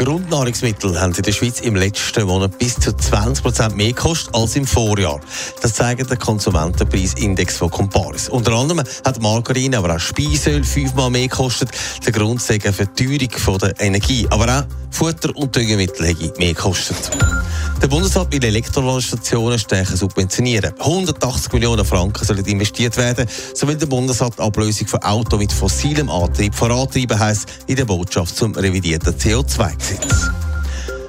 Grundnahrungsmittel haben in der Schweiz im letzten Monat bis zu 20% mehr gekostet als im Vorjahr. Das zeigt der Konsumentenpreisindex von Comparis. Unter anderem hat Margarine, aber auch Speiseöl fünfmal mehr gekostet. Der Grund sei eine Verteuerung der Energie. Aber auch Futter und Düngemittel hätten mehr gekostet. Der Bundesrat will Elektroladestationen stärker subventionieren. 180 Millionen Franken sollen investiert werden. So will der Bundesrat die Ablösung von Autos mit fossilem Antrieb vorantreiben, heisst in der Botschaft zum revidierten CO2-Gesetz.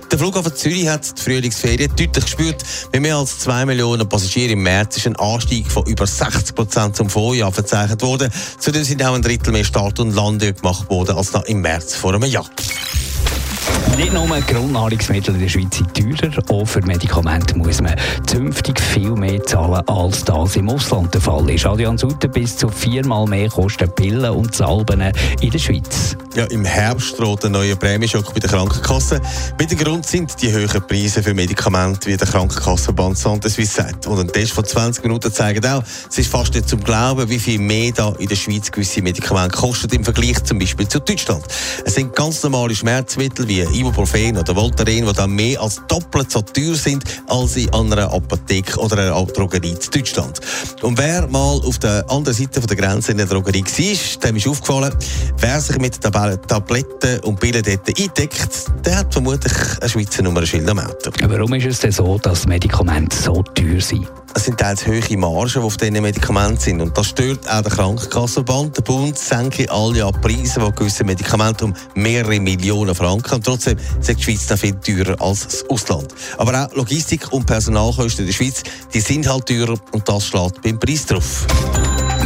Der Flughafen Zürich hat die Frühlingsferien deutlich gespürt. Mit mehr als 2 Millionen Passagieren im März ist ein Anstieg von über 60 Prozent zum Vorjahr verzeichnet worden. Zudem sind auch ein Drittel mehr Start- und Landöl gemacht worden als noch im März vor einem Jahr. Nicht nur Grundnahrungsmittel in der Schweiz sind teurer, auch für Medikamente muss man zünftig viel mehr zahlen, als das im Ausland der Fall ist. Adrian Sutter bis zu viermal mehr kosten Pillen und Salben in der Schweiz. Ja, Im Herbst droht ein neuer Prämienschock bei der Krankenkasse. Mit dem Grund sind die höheren Preise für Medikamente, wie der Krankenkassenverband Santé Suisse sagt. Und ein Test von 20 Minuten zeigt auch, es ist fast nicht zum Glauben, wie viel mehr da in der Schweiz gewisse Medikamente kosten im Vergleich zum Beispiel zu Deutschland. Es sind ganz normale Schmerzmittel wie Ibuprofen oder Voltaren, die dann mehr als doppelt so teuer sind als in einer Apotheke oder einer Drogerie in Deutschland. Und wer mal auf der anderen Seite der Grenze in der Drogerie war, dem ist aufgefallen, wer sich mit Tab Tabletten und Pillen dort eindeckt, der hat vermutlich ein Schweizer Nummernschild am Auto. Warum ist es denn so, dass Medikamente so teuer sind? Es sind teils hohe Margen, die auf diesen Medikamenten sind. Und das stört auch der Krankenkassenverband. Der Bund senke alle Jahr Preise von gewissen Medikamenten um mehrere Millionen Franken. Und trotzdem sind die Schweiz noch viel teurer als das Ausland. Aber auch Logistik und Personalkosten in der Schweiz, die sind halt teurer und das schlägt beim Preis drauf.